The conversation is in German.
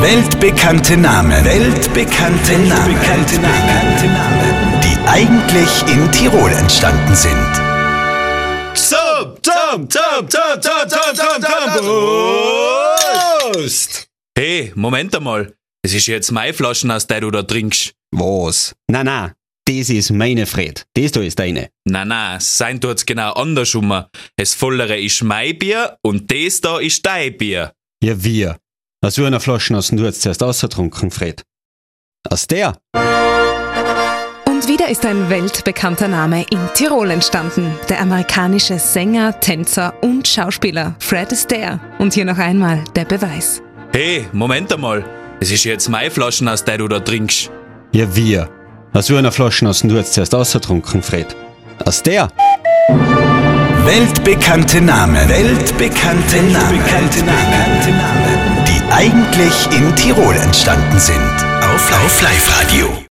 Weltbekannte Namen. Weltbekannte Namen. Weltbekannte Namen. Die eigentlich in Tirol entstanden sind. So, Tom, Tom, Tom, Tom, Tom, Tom, Tom, Prost! Hey, Moment einmal. Das ist jetzt meine Flaschen, aus der du da trinkst. Was? Na, na, das ist meine Fred. Das da ist deine. Na, na, sein tut's genau andersrum. Das vollere ist mein Bier und das da ist dein Bier. Ja, wir. Aus so einer Flasche hast du jetzt zuerst ausgetrunken, Fred. Aus der? Und wieder ist ein weltbekannter Name in Tirol entstanden. Der amerikanische Sänger, Tänzer und Schauspieler Fred Astaire. Und hier noch einmal der Beweis. Hey, Moment einmal. Das ist jetzt meine Flaschen, aus der du da trinkst. Ja, wir. Aus so einer Flasche hast du jetzt zuerst ausgetrunken, Fred. Aus der? Weltbekannte Namen. Weltbekannte Namen. Weltbekannte Namen. Eigentlich in Tirol entstanden sind. Auf Live-Radio.